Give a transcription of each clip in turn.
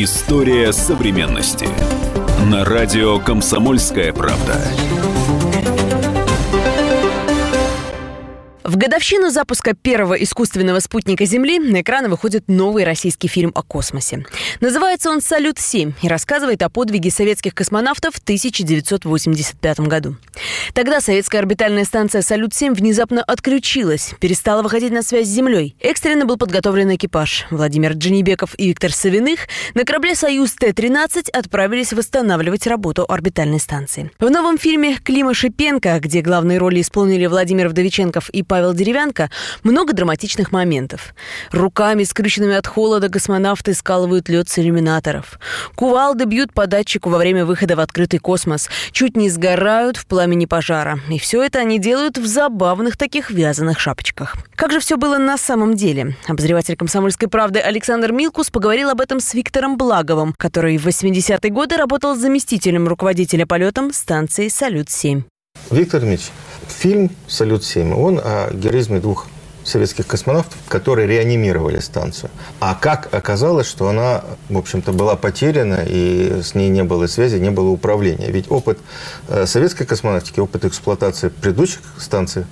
История современности. На радио «Комсомольская правда». В годовщину запуска первого искусственного спутника Земли на экраны выходит новый российский фильм о космосе. Называется он «Салют-7» и рассказывает о подвиге советских космонавтов в 1985 году. Тогда советская орбитальная станция «Салют-7» внезапно отключилась, перестала выходить на связь с Землей. Экстренно был подготовлен экипаж. Владимир Джанибеков и Виктор Савиных на корабле «Союз Т-13» отправились восстанавливать работу орбитальной станции. В новом фильме «Клима Шипенко», где главные роли исполнили Владимир Вдовиченков и Павел Деревянко, много драматичных моментов. Руками, скрюченными от холода, космонавты скалывают лед с иллюминаторов. Кувалды бьют по датчику во время выхода в открытый космос. Чуть не сгорают в пламени пожара. И все это они делают в забавных таких вязаных шапочках. Как же все было на самом деле? Обозреватель «Комсомольской правды» Александр Милкус поговорил об этом с Виктором Благовым, который в 80-е годы работал заместителем руководителя полетом станции «Салют-7». Виктор Ильич, фильм «Салют-7», он о героизме двух советских космонавтов, которые реанимировали станцию. А как оказалось, что она, в общем-то, была потеряна, и с ней не было связи, не было управления. Ведь опыт э, советской космонавтики, опыт эксплуатации предыдущих станций,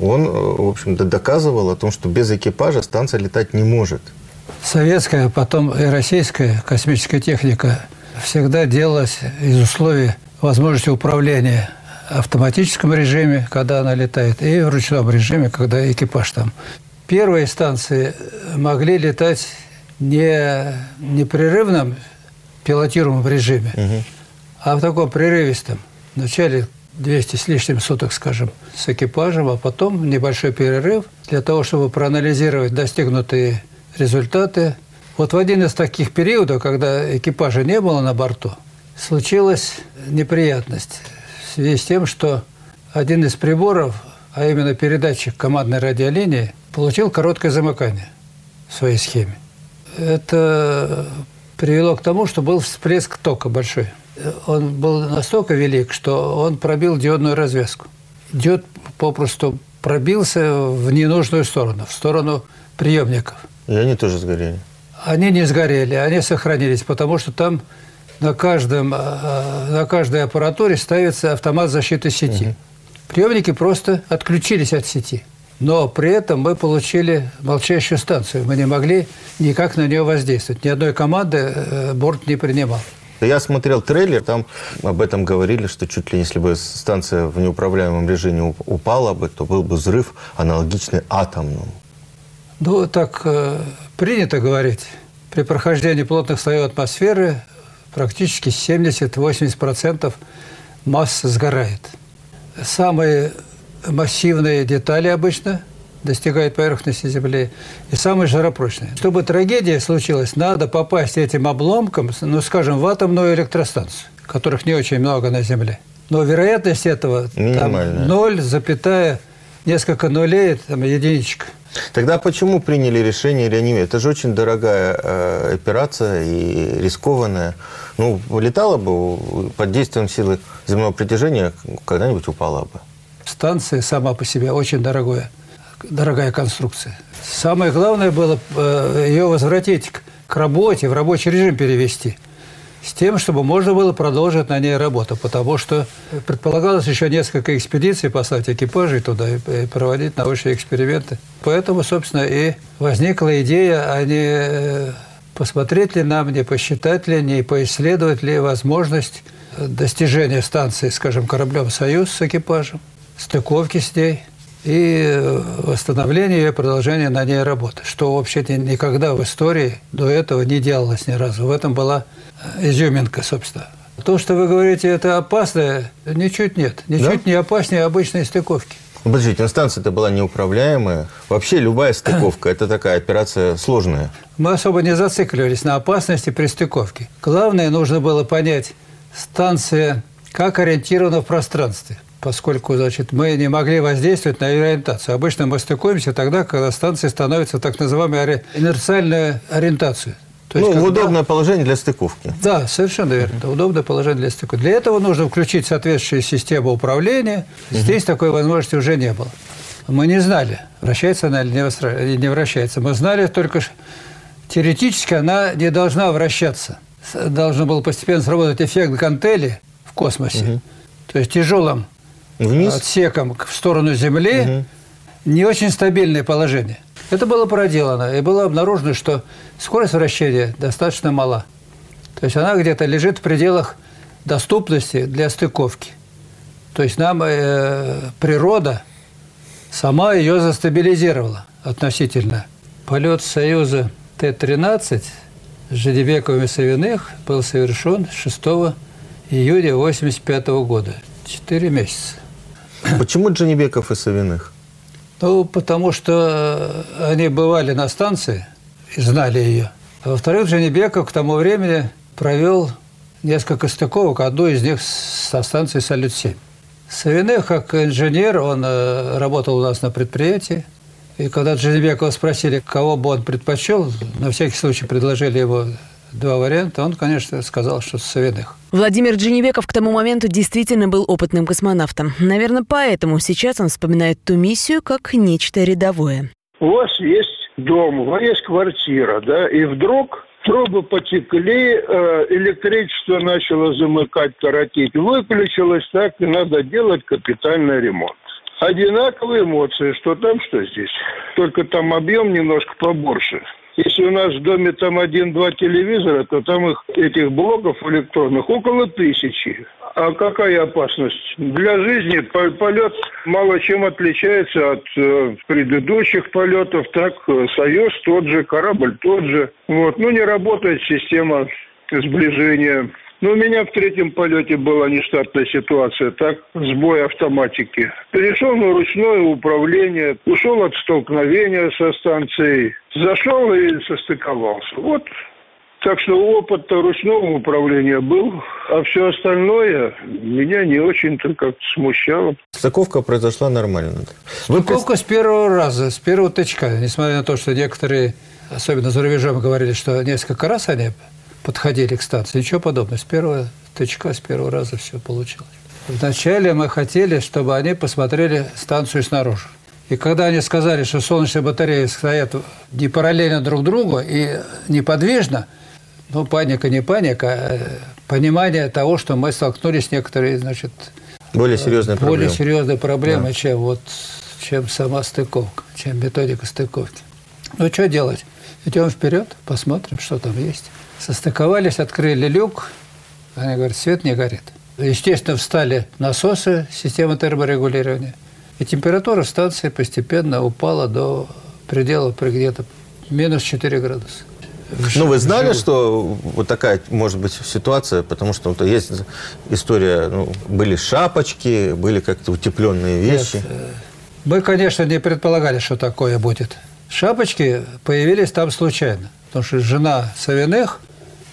он, э, в общем-то, доказывал о том, что без экипажа станция летать не может. Советская, потом и российская космическая техника всегда делалась из условий возможности управления автоматическом режиме, когда она летает, и в ручном режиме, когда экипаж там. Первые станции могли летать не непрерывном пилотируемом режиме, угу. а в таком прерывистом. Вначале 200 с лишним суток, скажем, с экипажем, а потом небольшой перерыв для того, чтобы проанализировать достигнутые результаты. Вот в один из таких периодов, когда экипажа не было на борту, случилась неприятность в связи с тем, что один из приборов, а именно передатчик командной радиолинии, получил короткое замыкание в своей схеме. Это привело к тому, что был всплеск тока большой. Он был настолько велик, что он пробил диодную развязку. Диод попросту пробился в ненужную сторону, в сторону приемников. И они тоже сгорели? Они не сгорели, они сохранились, потому что там на, каждом, э, на каждой аппаратуре ставится автомат защиты сети. Угу. Приемники просто отключились от сети. Но при этом мы получили молчащую станцию. Мы не могли никак на нее воздействовать. Ни одной команды э, борт не принимал. Я смотрел трейлер, там об этом говорили, что чуть ли если бы станция в неуправляемом режиме упала бы, то был бы взрыв аналогичный атомному. Ну, так э, принято говорить. При прохождении плотных слоев атмосферы практически 70-80% массы сгорает. Самые массивные детали обычно достигают поверхности Земли, и самые жаропрочные. Чтобы трагедия случилась, надо попасть этим обломком, ну, скажем, в атомную электростанцию, которых не очень много на Земле. Но вероятность этого там 0, запятая, несколько нулей, там единичка – Тогда почему приняли решение реанимировать? Это же очень дорогая э, операция и рискованная. Ну, летала бы под действием силы земного притяжения, когда-нибудь упала бы. Станция сама по себе очень дорогая, дорогая конструкция. Самое главное было э, ее возвратить к работе, в рабочий режим перевести – с тем, чтобы можно было продолжить на ней работу, потому что предполагалось еще несколько экспедиций послать экипажей туда и проводить научные эксперименты. Поэтому, собственно, и возникла идея, а не э, посмотреть ли нам, не посчитать ли, не поисследовать ли возможность достижения станции, скажем, кораблем «Союз» с экипажем, стыковки с ней и восстановление и продолжение на ней работы, что вообще-то никогда в истории до этого не делалось ни разу. В этом была изюминка, собственно. То, что вы говорите, это опасно, ничуть нет. Ничуть да? не опаснее обычной стыковки. Подождите, но станция-то была неуправляемая. Вообще любая стыковка – это такая операция сложная. Мы особо не зацикливались на опасности при стыковке. Главное, нужно было понять, станция как ориентирована в пространстве поскольку значит, мы не могли воздействовать на ее ориентацию. Обычно мы стыкуемся тогда, когда станция становится так называемой инерциальной ориентацией. То есть, ну, когда... удобное положение для стыковки. Да, совершенно верно. Это удобное положение для стыковки. Для этого нужно включить соответствующую систему управления. Здесь такой возможности уже не было. Мы не знали, вращается она или не вращается. Мы знали только, теоретически она не должна вращаться. Должен был постепенно сработать эффект гантели в космосе. Угу. То есть тяжелым Вниз? отсеком в сторону Земли угу. не очень стабильное положение. Это было проделано, и было обнаружено, что скорость вращения достаточно мала. То есть она где-то лежит в пределах доступности для стыковки. То есть нам э, природа сама ее застабилизировала относительно. Полет Союза Т-13 с Жидебековым и Савиных был совершен 6 июня 1985 года. Четыре месяца. Почему Джанибеков и Савиных? Ну, потому что они бывали на станции и знали ее. А во-вторых, Джанибеков к тому времени провел несколько стыковок, одну из них со станции «Салют-7». Савиных, как инженер, он э, работал у нас на предприятии. И когда Джанибекова спросили, кого бы он предпочел, на всякий случай предложили его два варианта, он, конечно, сказал, что Савиных. Владимир Дженевеков к тому моменту действительно был опытным космонавтом. Наверное, поэтому сейчас он вспоминает ту миссию как нечто рядовое. У вас есть дом, у вас есть квартира, да, и вдруг трубы потекли, э, электричество начало замыкать, коротить, выключилось так, и надо делать капитальный ремонт. Одинаковые эмоции, что там, что здесь. Только там объем немножко побольше. Если у нас в доме там один-два телевизора, то там их, этих блоков электронных около тысячи. А какая опасность? Для жизни полет мало чем отличается от э, предыдущих полетов. Так, э, Союз тот же, корабль тот же. Вот. Ну, не работает система сближения ну, у меня в третьем полете была нештатная ситуация, так, сбой автоматики. Перешел на ручное управление, ушел от столкновения со станцией, зашел и состыковался. Вот так что опыт ручного управления был, а все остальное меня не очень-то как-то смущало. Стыковка произошла нормально. Вы Стыковка с первого раза, с первого тычка. Несмотря на то, что некоторые, особенно за рубежом, говорили, что несколько раз они подходили к станции. Ничего подобного. С первого тычка, с первого раза все получилось. Вначале мы хотели, чтобы они посмотрели станцию снаружи. И когда они сказали, что солнечные батареи стоят не параллельно друг другу и неподвижно, ну, паника не паника, а понимание того, что мы столкнулись с некоторой, значит, более серьезной проблемой, более серьезной проблемой да. чем, вот, чем сама стыковка, чем методика стыковки. Ну, что делать? Идем вперед, посмотрим, что там есть. Состыковались, открыли люк. Они говорят, свет не горит. Естественно, встали насосы системы терморегулирования. И температура в станции постепенно упала до предела где-то минус 4 градуса. Ну, вы знали, что вот такая может быть ситуация, потому что вот, есть история, ну, были шапочки, были как-то утепленные вещи. Нет, э, мы, конечно, не предполагали, что такое будет. Шапочки появились там случайно, потому что жена Савиных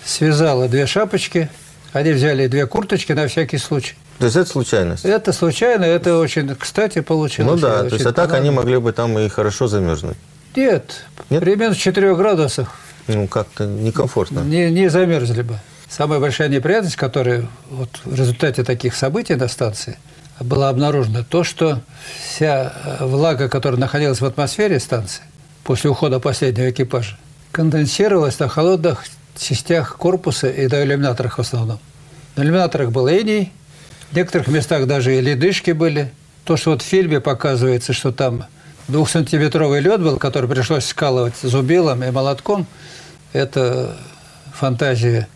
связала две шапочки, они взяли две курточки на всякий случай. То есть это случайность? Это случайно, это очень, кстати, получилось. Ну да, то есть а так они могли бы там и хорошо замерзнуть. Нет, Нет? при минус 4 градусах. Ну, как-то некомфортно. Не, не замерзли бы. Самая большая неприятность, которая вот в результате таких событий на станции была обнаружена, то, что вся э, влага, которая находилась в атмосфере станции после ухода последнего экипажа, конденсировалась на холодных частях корпуса и на иллюминаторах в основном. На иллюминаторах был иней, в некоторых местах даже и ледышки были. То, что вот в фильме показывается, что там двухсантиметровый лед был, который пришлось скалывать зубилом и молотком, это фантазия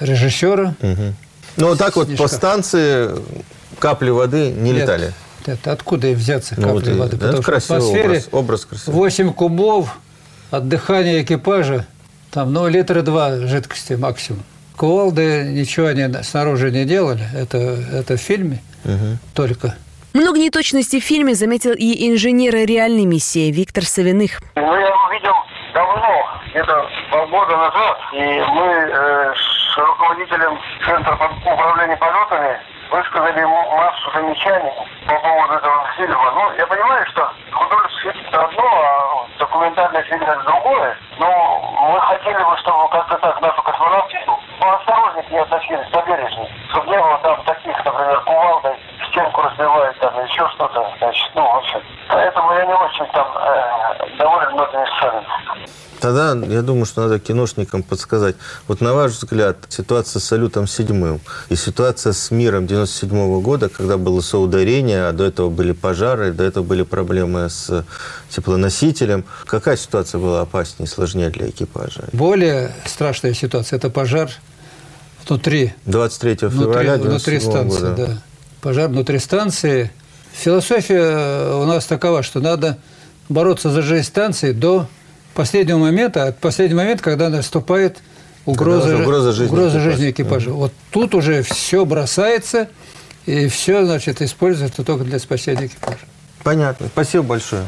режиссера. Угу. Ну, вот так вот по станции капли воды не Нет. летали? Это откуда и взяться ну, капли вот воды? Потому это что в атмосфере образ, образ красивый. 8 кубов от дыхания экипажа там, ну, литра два жидкости максимум. Кувалды ничего они снаружи не делали. Это, это в фильме угу. только. Много неточностей в фильме заметил и инженер реальной миссии Виктор Савиных. Ну, я его видел давно, где-то полгода назад, и мы э, с руководителем Центра управления полетами высказали ему массу замечаний по поводу этого фильма. Ну, я понимаю, что художественное это одно, а документальное фильм это другое. Хотели бы, чтобы как-то так наши космонавты поосторожнее не относились, побережнее. Чтобы не было там таких, например, кувалдой стенку разбивает, там еще что-то. Значит, ну, в общем. Поэтому я не очень там э, доволен самолетами сами. Тогда я думаю, что надо киношникам подсказать. Вот на ваш взгляд, ситуация с салютом седьмым и ситуация с миром 97 года, когда было соударение, а до этого были пожары, до этого были проблемы с теплоносителем. Какая ситуация была опаснее и сложнее для экипажа? Более страшная ситуация – это пожар внутри. 23 февраля внутри, внутри станции, года. да. Пожар внутри станции. Философия у нас такова, что надо бороться за жизнь станции до последнего момента, от последнего момента, когда наступает угроза, когда угроза жизни угроза экипажа. жизни экипажа. Вот тут уже все бросается, и все, значит, используется только для спасения экипажа. Понятно. Спасибо большое.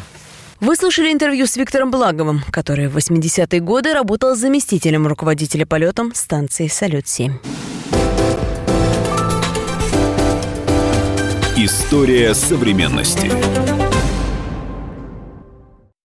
Вы слушали интервью с Виктором Благовым, который в 80-е годы работал заместителем руководителя полетом станции «Салют-7». История современности.